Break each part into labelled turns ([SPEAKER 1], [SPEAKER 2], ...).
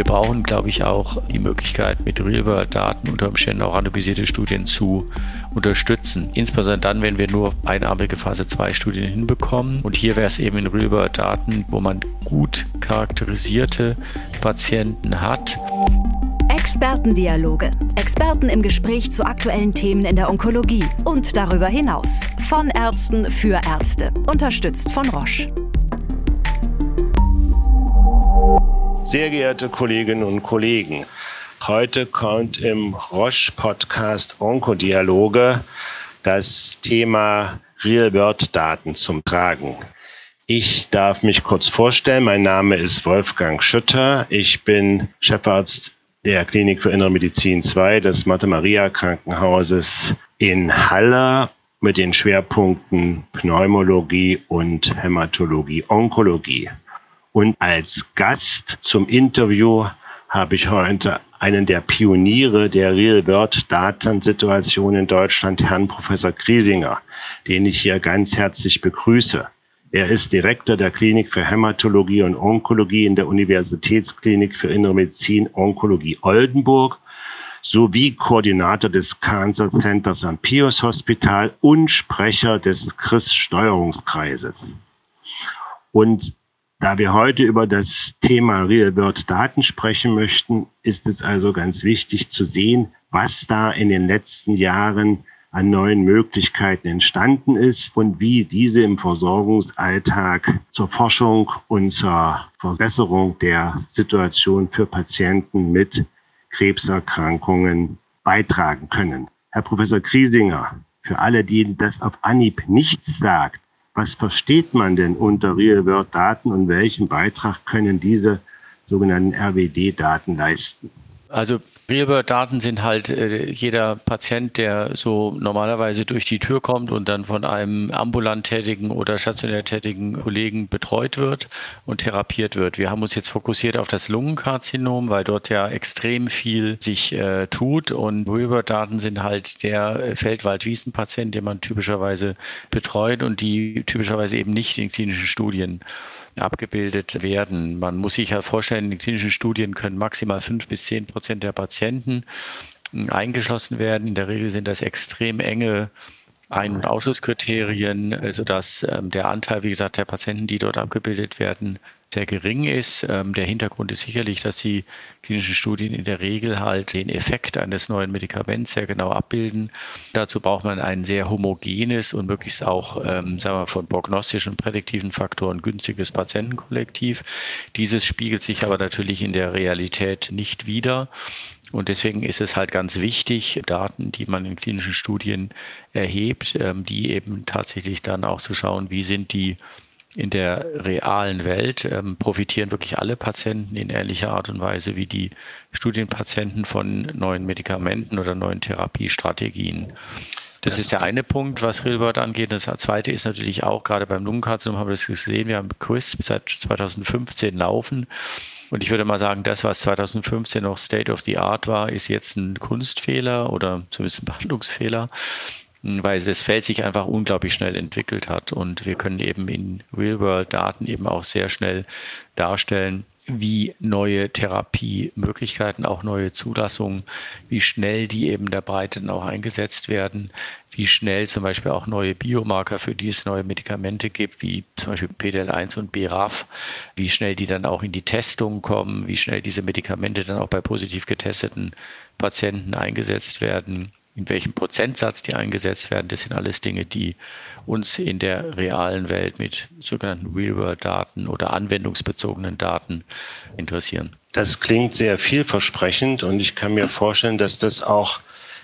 [SPEAKER 1] Wir brauchen, glaube ich, auch die Möglichkeit, mit Real-World-Daten unter Umständen auch randomisierte Studien zu unterstützen. Insbesondere dann, wenn wir nur einarmige Phase 2 Studien hinbekommen. Und hier wäre es eben in Real-World-Daten, wo man gut charakterisierte Patienten hat.
[SPEAKER 2] Expertendialoge. Experten im Gespräch zu aktuellen Themen in der Onkologie und darüber hinaus. Von Ärzten für Ärzte. Unterstützt von Roche.
[SPEAKER 3] Sehr geehrte Kolleginnen und Kollegen, heute kommt im Roche-Podcast Onkodialoge das Thema Real-World-Daten zum Tragen. Ich darf mich kurz vorstellen. Mein Name ist Wolfgang Schütter. Ich bin Chefarzt der Klinik für Innere Medizin 2 des Mathe-Maria-Krankenhauses in Halle mit den Schwerpunkten Pneumologie und Hämatologie, Onkologie. Und als Gast zum Interview habe ich heute einen der Pioniere der Real-World-Datensituation in Deutschland, Herrn Professor Kriesinger, den ich hier ganz herzlich begrüße. Er ist Direktor der Klinik für Hämatologie und Onkologie in der Universitätsklinik für Innere Medizin Onkologie Oldenburg sowie Koordinator des Cancer Centers am Pius Hospital und Sprecher des CRIS-Steuerungskreises. Und da wir heute über das Thema Real-World-Daten sprechen möchten, ist es also ganz wichtig zu sehen, was da in den letzten Jahren an neuen Möglichkeiten entstanden ist und wie diese im Versorgungsalltag zur Forschung und zur Verbesserung der Situation für Patienten mit Krebserkrankungen beitragen können. Herr Professor Kriesinger, für alle, die das auf Anhieb nichts sagt, was versteht man denn unter Real-World-Daten und welchen Beitrag können diese sogenannten RWD-Daten leisten?
[SPEAKER 1] Also Real-World-Daten sind halt äh, jeder Patient, der so normalerweise durch die Tür kommt und dann von einem ambulant tätigen oder stationär tätigen Kollegen betreut wird und therapiert wird. Wir haben uns jetzt fokussiert auf das Lungenkarzinom, weil dort ja extrem viel sich äh, tut und Real-World-Daten sind halt der Feldwald-Wiesen-Patient, den man typischerweise betreut und die typischerweise eben nicht in klinischen Studien abgebildet werden. Man muss sich ja vorstellen, in klinischen Studien können maximal fünf bis zehn Prozent der Patienten hm, eingeschlossen werden. In der Regel sind das extrem enge ein- und Ausschlusskriterien, sodass ähm, der Anteil, wie gesagt, der Patienten, die dort abgebildet werden, sehr gering ist. Ähm, der Hintergrund ist sicherlich, dass die klinischen Studien in der Regel halt den Effekt eines neuen Medikaments sehr genau abbilden. Dazu braucht man ein sehr homogenes und möglichst auch, ähm, sagen wir, von prognostischen und prädiktiven Faktoren günstiges Patientenkollektiv. Dieses spiegelt sich aber natürlich in der Realität nicht wider. Und deswegen ist es halt ganz wichtig, Daten, die man in klinischen Studien erhebt, ähm, die eben tatsächlich dann auch zu schauen, wie sind die in der realen Welt ähm, profitieren wirklich alle Patienten in ähnlicher Art und Weise wie die Studienpatienten von neuen Medikamenten oder neuen Therapiestrategien. Das ist der eine Punkt, was Real angeht. Das zweite ist natürlich auch, gerade beim Lungenkarzinom haben wir das gesehen, wir haben Quiz seit 2015 laufen. Und ich würde mal sagen, das, was 2015 noch State of the Art war, ist jetzt ein Kunstfehler oder zumindest ein Behandlungsfehler weil das Feld sich einfach unglaublich schnell entwickelt hat. Und wir können eben in Real-World-Daten eben auch sehr schnell darstellen, wie neue Therapiemöglichkeiten, auch neue Zulassungen, wie schnell die eben der Breite dann auch eingesetzt werden, wie schnell zum Beispiel auch neue Biomarker, für die es neue Medikamente gibt, wie zum Beispiel PDL1 und BRAF, wie schnell die dann auch in die Testung kommen, wie schnell diese Medikamente dann auch bei positiv getesteten Patienten eingesetzt werden in welchem Prozentsatz die eingesetzt werden. Das sind alles Dinge, die uns in der realen Welt mit sogenannten Real-World-Daten oder anwendungsbezogenen Daten interessieren.
[SPEAKER 3] Das klingt sehr vielversprechend und ich kann mir vorstellen, dass das auch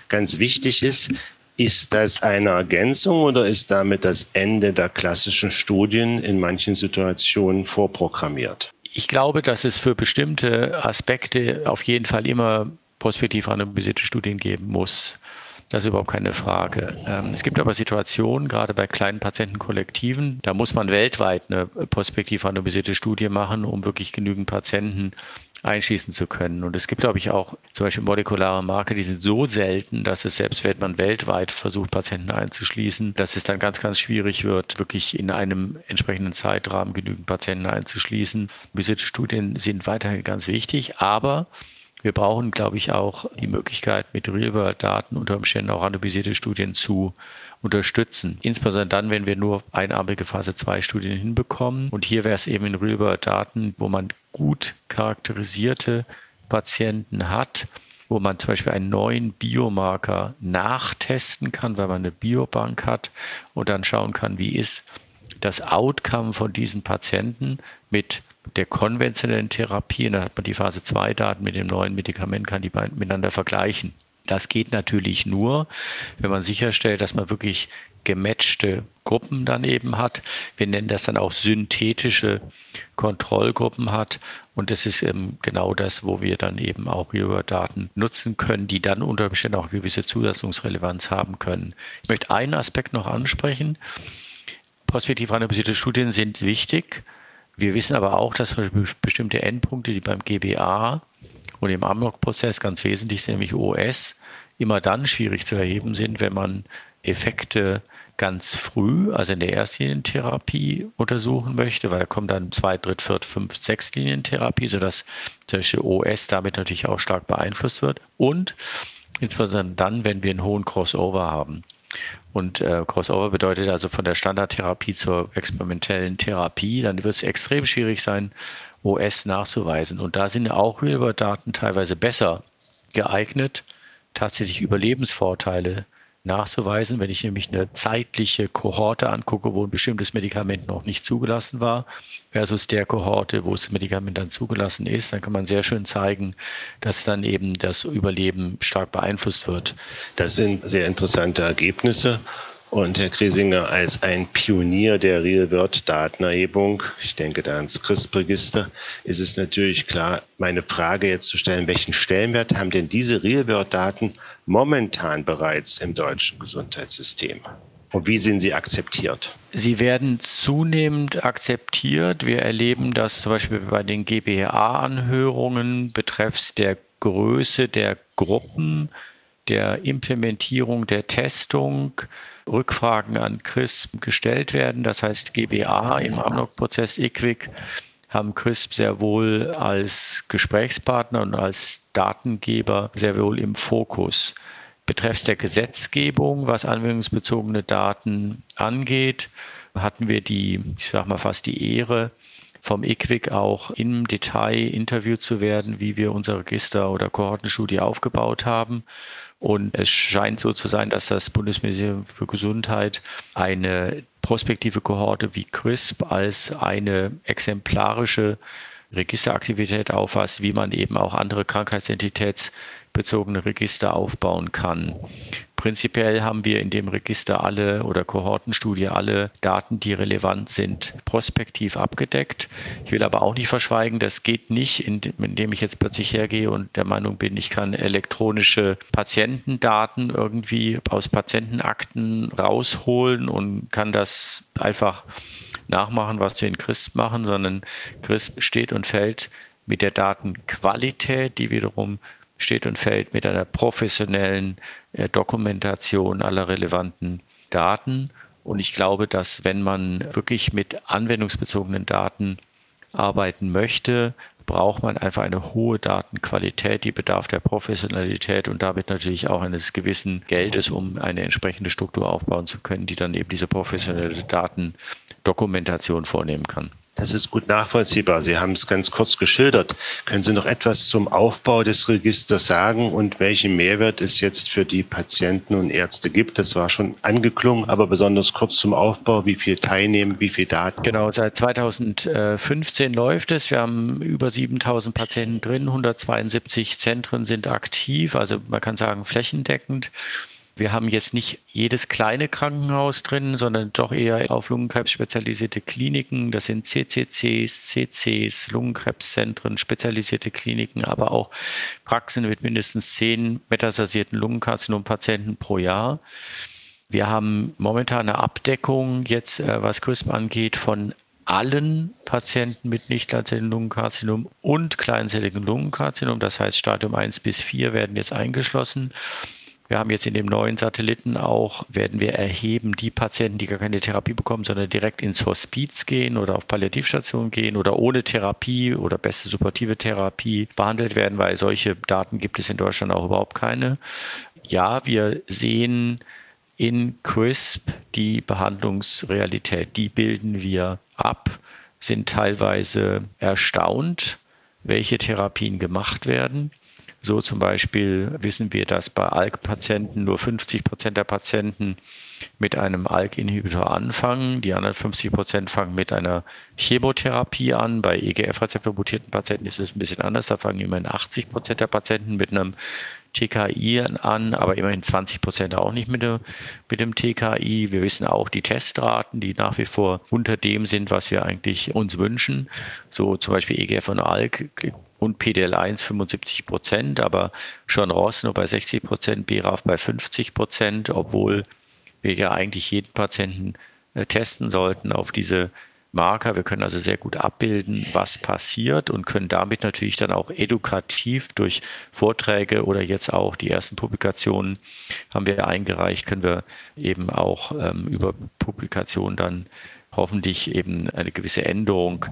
[SPEAKER 3] ganz wichtig ist. Ist das eine Ergänzung oder ist damit das Ende der klassischen Studien in manchen Situationen vorprogrammiert?
[SPEAKER 1] Ich glaube, dass es für bestimmte Aspekte auf jeden Fall immer prospektiv randomisierte Studien geben muss. Das ist überhaupt keine Frage. Ähm, es gibt aber Situationen, gerade bei kleinen Patientenkollektiven, da muss man weltweit eine prospektiv randomisierte Studie machen, um wirklich genügend Patienten einschließen zu können. Und es gibt, glaube ich, auch zum Beispiel molekulare Marker, die sind so selten, dass es selbst wenn man weltweit versucht, Patienten einzuschließen, dass es dann ganz, ganz schwierig wird, wirklich in einem entsprechenden Zeitrahmen genügend Patienten einzuschließen. Diese Studien sind weiterhin ganz wichtig, aber wir brauchen, glaube ich, auch die Möglichkeit, mit Real-World-Daten unter Umständen auch randomisierte Studien zu unterstützen. Insbesondere dann, wenn wir nur einarmige Phase 2 Studien hinbekommen. Und hier wäre es eben in Real-World-Daten, wo man gut charakterisierte Patienten hat, wo man zum Beispiel einen neuen Biomarker nachtesten kann, weil man eine Biobank hat und dann schauen kann, wie ist das Outcome von diesen Patienten mit der konventionellen Therapie. Und dann hat man die Phase 2 Daten mit dem neuen Medikament, kann die beiden miteinander vergleichen. Das geht natürlich nur, wenn man sicherstellt, dass man wirklich gematchte Gruppen dann eben hat. Wir nennen das dann auch synthetische Kontrollgruppen hat. Und das ist eben genau das, wo wir dann eben auch Real-World-Daten nutzen können, die dann unter Umständen auch gewisse Zulassungsrelevanz haben können. Ich möchte einen Aspekt noch ansprechen. Prospektiv randomisierte Studien sind wichtig. Wir wissen aber auch, dass bestimmte Endpunkte, die beim GBA und im Amnok-Prozess ganz wesentlich sind, nämlich OS, immer dann schwierig zu erheben sind, wenn man Effekte ganz früh, also in der Erstlinientherapie untersuchen möchte, weil da kommt dann zwei, dritt, viert, fünf, sechs Linientherapie, sodass zum Beispiel OS damit natürlich auch stark beeinflusst wird und insbesondere dann, wenn wir einen hohen Crossover haben. Und äh, Crossover bedeutet also von der Standardtherapie zur experimentellen Therapie, dann wird es extrem schwierig sein, OS nachzuweisen. Und da sind auch Real-World-Daten teilweise besser geeignet, tatsächlich Überlebensvorteile nachzuweisen. Wenn ich nämlich eine zeitliche Kohorte angucke, wo ein bestimmtes Medikament noch nicht zugelassen war, versus der Kohorte, wo das Medikament dann zugelassen ist, dann kann man sehr schön zeigen, dass dann eben das Überleben stark beeinflusst wird.
[SPEAKER 3] Das sind sehr interessante Ergebnisse. Und Herr Kriesinger, als ein Pionier der Real-World-Datenerhebung, ich denke da ans CRISP-Register, ist es natürlich klar, meine Frage jetzt zu stellen, welchen Stellenwert haben denn diese Real-World-Daten momentan bereits im deutschen Gesundheitssystem? Und wie sind sie akzeptiert?
[SPEAKER 1] Sie werden zunehmend akzeptiert. Wir erleben das zum Beispiel bei den GBA-Anhörungen betreffs der Größe der Gruppen, der Implementierung der Testung, Rückfragen an CRISP gestellt werden. Das heißt, GBA im Amnok-Prozess IQWIC haben CRISP sehr wohl als Gesprächspartner und als Datengeber sehr wohl im Fokus. Betreffs der Gesetzgebung, was anwendungsbezogene Daten angeht, hatten wir die, ich sage mal fast die Ehre, vom IQWIC auch im Detail interviewt zu werden, wie wir unser Register oder Kohortenstudie aufgebaut haben. Und es scheint so zu sein, dass das Bundesministerium für Gesundheit eine prospektive Kohorte wie CRISP als eine exemplarische Registeraktivität auffasst, wie man eben auch andere krankheitsidentitätsbezogene Register aufbauen kann. Prinzipiell haben wir in dem Register alle oder Kohortenstudie alle Daten, die relevant sind, prospektiv abgedeckt. Ich will aber auch nicht verschweigen, das geht nicht, indem ich jetzt plötzlich hergehe und der Meinung bin, ich kann elektronische Patientendaten irgendwie aus Patientenakten rausholen und kann das einfach nachmachen, was wir in CRISP machen, sondern CRISP steht und fällt mit der Datenqualität, die wiederum steht und fällt mit einer professionellen äh, Dokumentation aller relevanten Daten. Und ich glaube, dass wenn man wirklich mit anwendungsbezogenen Daten arbeiten möchte, braucht man einfach eine hohe Datenqualität, die bedarf der Professionalität und damit natürlich auch eines gewissen Geldes, um eine entsprechende Struktur aufbauen zu können, die dann eben diese professionelle Datendokumentation vornehmen kann.
[SPEAKER 3] Das ist gut nachvollziehbar. Sie haben es ganz kurz geschildert. Können Sie noch etwas zum Aufbau des Registers sagen und welchen Mehrwert es jetzt für die Patienten und Ärzte gibt? Das war schon angeklungen, aber besonders kurz zum Aufbau. Wie viel teilnehmen, wie viel Daten?
[SPEAKER 1] Genau, seit 2015 läuft es. Wir haben über 7000 Patienten drin, 172 Zentren sind aktiv, also man kann sagen flächendeckend. Wir haben jetzt nicht jedes kleine Krankenhaus drin, sondern doch eher auf Lungenkrebs spezialisierte Kliniken. Das sind CCCs, CCs, Lungenkrebszentren, spezialisierte Kliniken, aber auch Praxen mit mindestens zehn metastasierten Lungenkarzinom-Patienten pro Jahr. Wir haben momentan eine Abdeckung jetzt, äh, was CRISP angeht, von allen Patienten mit nicht kleinzelligen Lungenkarzinom und kleinzelligen Lungenkarzinom. Das heißt, Stadium 1 bis 4 werden jetzt eingeschlossen. Wir haben jetzt in dem neuen Satelliten auch, werden wir erheben, die Patienten, die gar keine Therapie bekommen, sondern direkt ins Hospiz gehen oder auf Palliativstation gehen oder ohne Therapie oder beste supportive Therapie behandelt werden, weil solche Daten gibt es in Deutschland auch überhaupt keine. Ja, wir sehen in CRISP die Behandlungsrealität, die bilden wir ab, sind teilweise erstaunt, welche Therapien gemacht werden. So zum Beispiel wissen wir, dass bei ALK-Patienten nur 50 Prozent der Patienten mit einem ALK-Inhibitor anfangen. Die anderen 50 Prozent fangen mit einer Chemotherapie an. Bei EGF-Rezeptor-mutierten Patienten ist es ein bisschen anders. Da fangen immerhin 80 Prozent der Patienten mit einem TKI an, aber immerhin 20 Prozent auch nicht mit dem, mit dem TKI. Wir wissen auch die Testraten, die nach wie vor unter dem sind, was wir eigentlich uns wünschen. So zum Beispiel EGF und ALK und PDL1 75 Prozent, aber schon Ross nur bei 60 Prozent, BRAF bei 50 Prozent, obwohl wir ja eigentlich jeden Patienten äh, testen sollten auf diese Marker. Wir können also sehr gut abbilden, was passiert und können damit natürlich dann auch edukativ durch Vorträge oder jetzt auch die ersten Publikationen haben wir eingereicht, können wir eben auch ähm, über Publikationen dann hoffentlich eben eine gewisse Änderung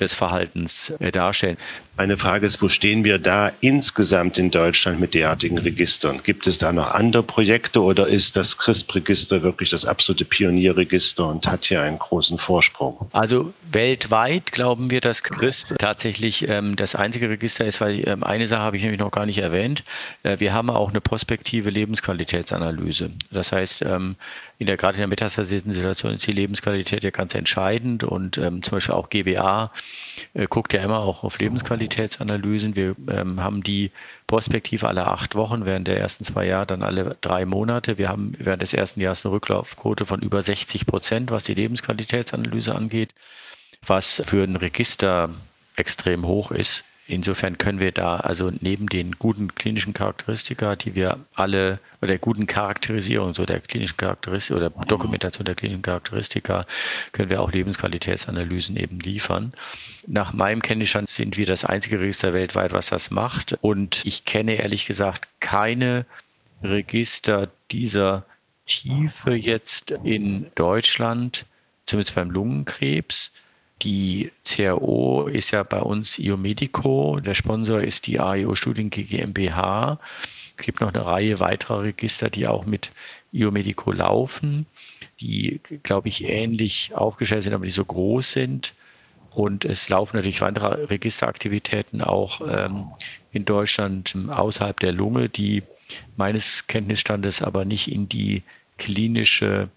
[SPEAKER 1] des Verhaltens äh, darstellen.
[SPEAKER 3] Meine Frage ist, wo stehen wir da insgesamt in Deutschland mit derartigen Registern? Gibt es da noch andere Projekte oder ist das CRISP-Register wirklich das absolute Pionierregister und hat hier einen großen Vorsprung?
[SPEAKER 1] Also weltweit glauben wir, dass CRISP tatsächlich ähm, das einzige Register ist, weil ähm, eine Sache habe ich nämlich noch gar nicht erwähnt. Äh, wir haben auch eine prospektive Lebensqualitätsanalyse. Das heißt, ähm, in der, gerade in der metastasierten Situation ist die Lebensqualität ja ganz entscheidend und ähm, zum Beispiel auch GBA äh, guckt ja immer auch auf Lebensqualitätsanalysen. Wir ähm, haben die Prospektive alle acht Wochen, während der ersten zwei Jahre dann alle drei Monate. Wir haben während des ersten Jahres eine Rücklaufquote von über 60 Prozent, was die Lebensqualitätsanalyse angeht, was für ein Register extrem hoch ist. Insofern können wir da also neben den guten klinischen Charakteristika, die wir alle, oder der guten Charakterisierung so der klinischen Charakteristika oder Dokumentation der klinischen Charakteristika, können wir auch Lebensqualitätsanalysen eben liefern. Nach meinem Kenntnisstand sind wir das einzige Register weltweit, was das macht. Und ich kenne ehrlich gesagt keine Register dieser Tiefe jetzt in Deutschland, zumindest beim Lungenkrebs. Die CRO ist ja bei uns IOMedico. Der Sponsor ist die AIO Studien GmbH. Es gibt noch eine Reihe weiterer Register, die auch mit IOMedico laufen, die, glaube ich, ähnlich aufgestellt sind, aber nicht so groß sind. Und es laufen natürlich weitere Registeraktivitäten auch ähm, in Deutschland außerhalb der Lunge, die meines Kenntnisstandes aber nicht in die klinische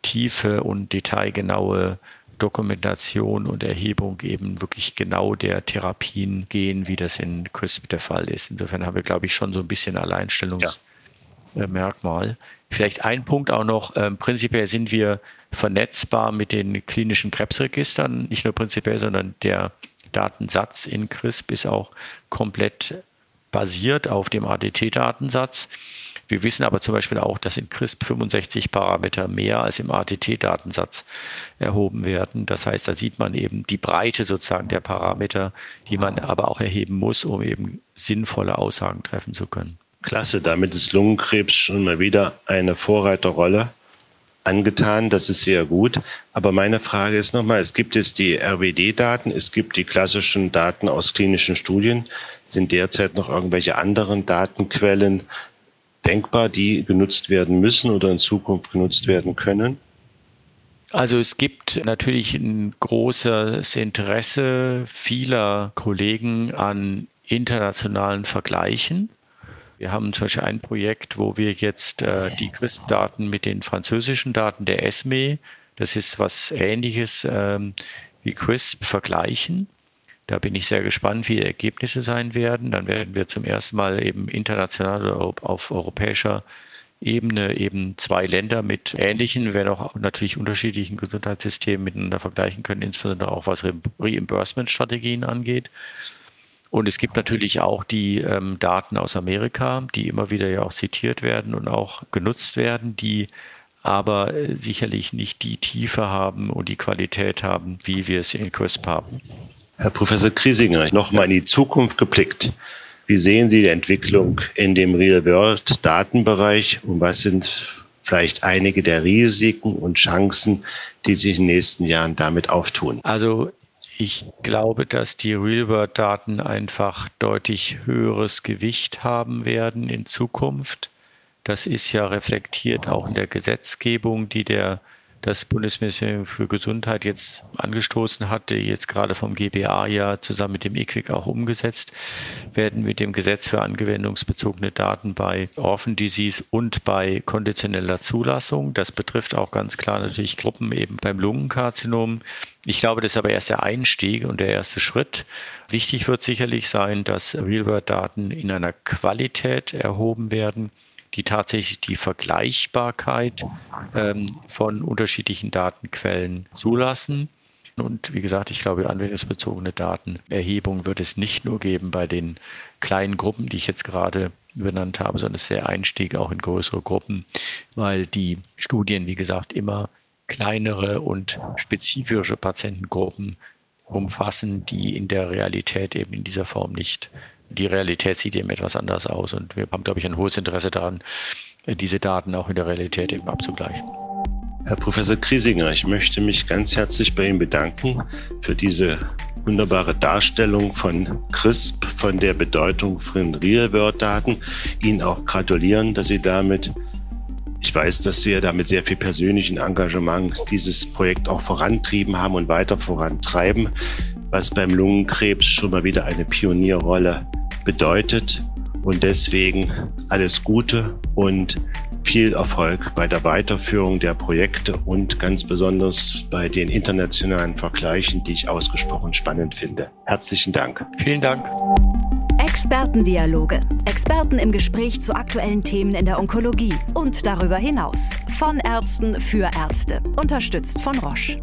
[SPEAKER 1] Tiefe und detailgenaue Dokumentation und Erhebung eben wirklich genau der Therapien gehen, wie das in CRISP der Fall ist. Insofern haben wir, glaube ich, schon so ein bisschen Alleinstellungsmerkmal. Ja. Vielleicht ein Punkt auch noch. Ähm, prinzipiell sind wir vernetzbar mit den klinischen Krebsregistern. Nicht nur prinzipiell, sondern der Datensatz in CRISP ist auch komplett basiert auf dem ADT-Datensatz. Wir wissen aber zum Beispiel auch, dass in CRISP 65 Parameter mehr als im ATT-Datensatz erhoben werden. Das heißt, da sieht man eben die Breite sozusagen der Parameter, die man aber auch erheben muss, um eben sinnvolle Aussagen treffen zu können.
[SPEAKER 3] Klasse, damit ist Lungenkrebs schon mal wieder eine Vorreiterrolle angetan. Das ist sehr gut. Aber meine Frage ist nochmal, es gibt jetzt die RWD-Daten, es gibt die klassischen Daten aus klinischen Studien. Sind derzeit noch irgendwelche anderen Datenquellen denkbar, die genutzt werden müssen oder in Zukunft genutzt werden können?
[SPEAKER 1] Also es gibt natürlich ein großes Interesse vieler Kollegen an internationalen Vergleichen. Wir haben zum Beispiel ein Projekt, wo wir jetzt äh, die CRISP-Daten mit den französischen Daten der ESME, das ist was ähnliches ähm, wie CRISP, vergleichen. Da bin ich sehr gespannt, wie die Ergebnisse sein werden. Dann werden wir zum ersten Mal eben international oder auf europäischer Ebene eben zwei Länder mit ähnlichen, wenn auch natürlich unterschiedlichen Gesundheitssystemen miteinander vergleichen können, insbesondere auch was Reimbursement-Strategien angeht. Und es gibt natürlich auch die ähm, Daten aus Amerika, die immer wieder ja auch zitiert werden und auch genutzt werden, die aber äh, sicherlich nicht die Tiefe haben und die Qualität haben, wie wir es in CRISP haben.
[SPEAKER 3] Herr Professor Kriesinger, nochmal in die Zukunft geblickt. Wie sehen Sie die Entwicklung in dem Real-World-Datenbereich und was sind vielleicht einige der Risiken und Chancen, die sich in den nächsten Jahren damit auftun?
[SPEAKER 1] Also ich glaube, dass die Real-World-Daten einfach deutlich höheres Gewicht haben werden in Zukunft. Das ist ja reflektiert auch in der Gesetzgebung, die der das Bundesministerium für Gesundheit jetzt angestoßen hatte, jetzt gerade vom GBA ja zusammen mit dem EQUIC auch umgesetzt, werden mit dem Gesetz für anwendungsbezogene Daten bei Orphan Disease und bei konditioneller Zulassung. Das betrifft auch ganz klar natürlich Gruppen eben beim Lungenkarzinom. Ich glaube, das ist aber erst der Einstieg und der erste Schritt. Wichtig wird sicherlich sein, dass Real-World-Daten in einer Qualität erhoben werden, die tatsächlich die Vergleichbarkeit ähm, von unterschiedlichen Datenquellen zulassen. Und wie gesagt, ich glaube, anwendungsbezogene Datenerhebung wird es nicht nur geben bei den kleinen Gruppen, die ich jetzt gerade benannt habe, sondern es ist der Einstieg auch in größere Gruppen, weil die Studien, wie gesagt, immer kleinere und spezifische Patientengruppen umfassen, die in der Realität eben in dieser Form nicht die Realität sieht eben etwas anders aus. Und wir haben, glaube ich, ein hohes Interesse daran, diese Daten auch in der Realität eben abzugleichen.
[SPEAKER 3] Herr Professor Kriesinger, ich möchte mich ganz herzlich bei Ihnen bedanken für diese wunderbare Darstellung von CRISP, von der Bedeutung von Real-World-Daten. Ihnen auch gratulieren, dass Sie damit, ich weiß, dass Sie ja damit sehr viel persönlichen Engagement dieses Projekt auch vorantrieben haben und weiter vorantreiben, was beim Lungenkrebs schon mal wieder eine Pionierrolle bedeutet. Und deswegen alles Gute und viel Erfolg bei der Weiterführung der Projekte und ganz besonders bei den internationalen Vergleichen, die ich ausgesprochen spannend finde. Herzlichen Dank.
[SPEAKER 1] Vielen Dank.
[SPEAKER 2] Expertendialoge. Experten im Gespräch zu aktuellen Themen in der Onkologie und darüber hinaus. Von Ärzten für Ärzte. Unterstützt von Roche.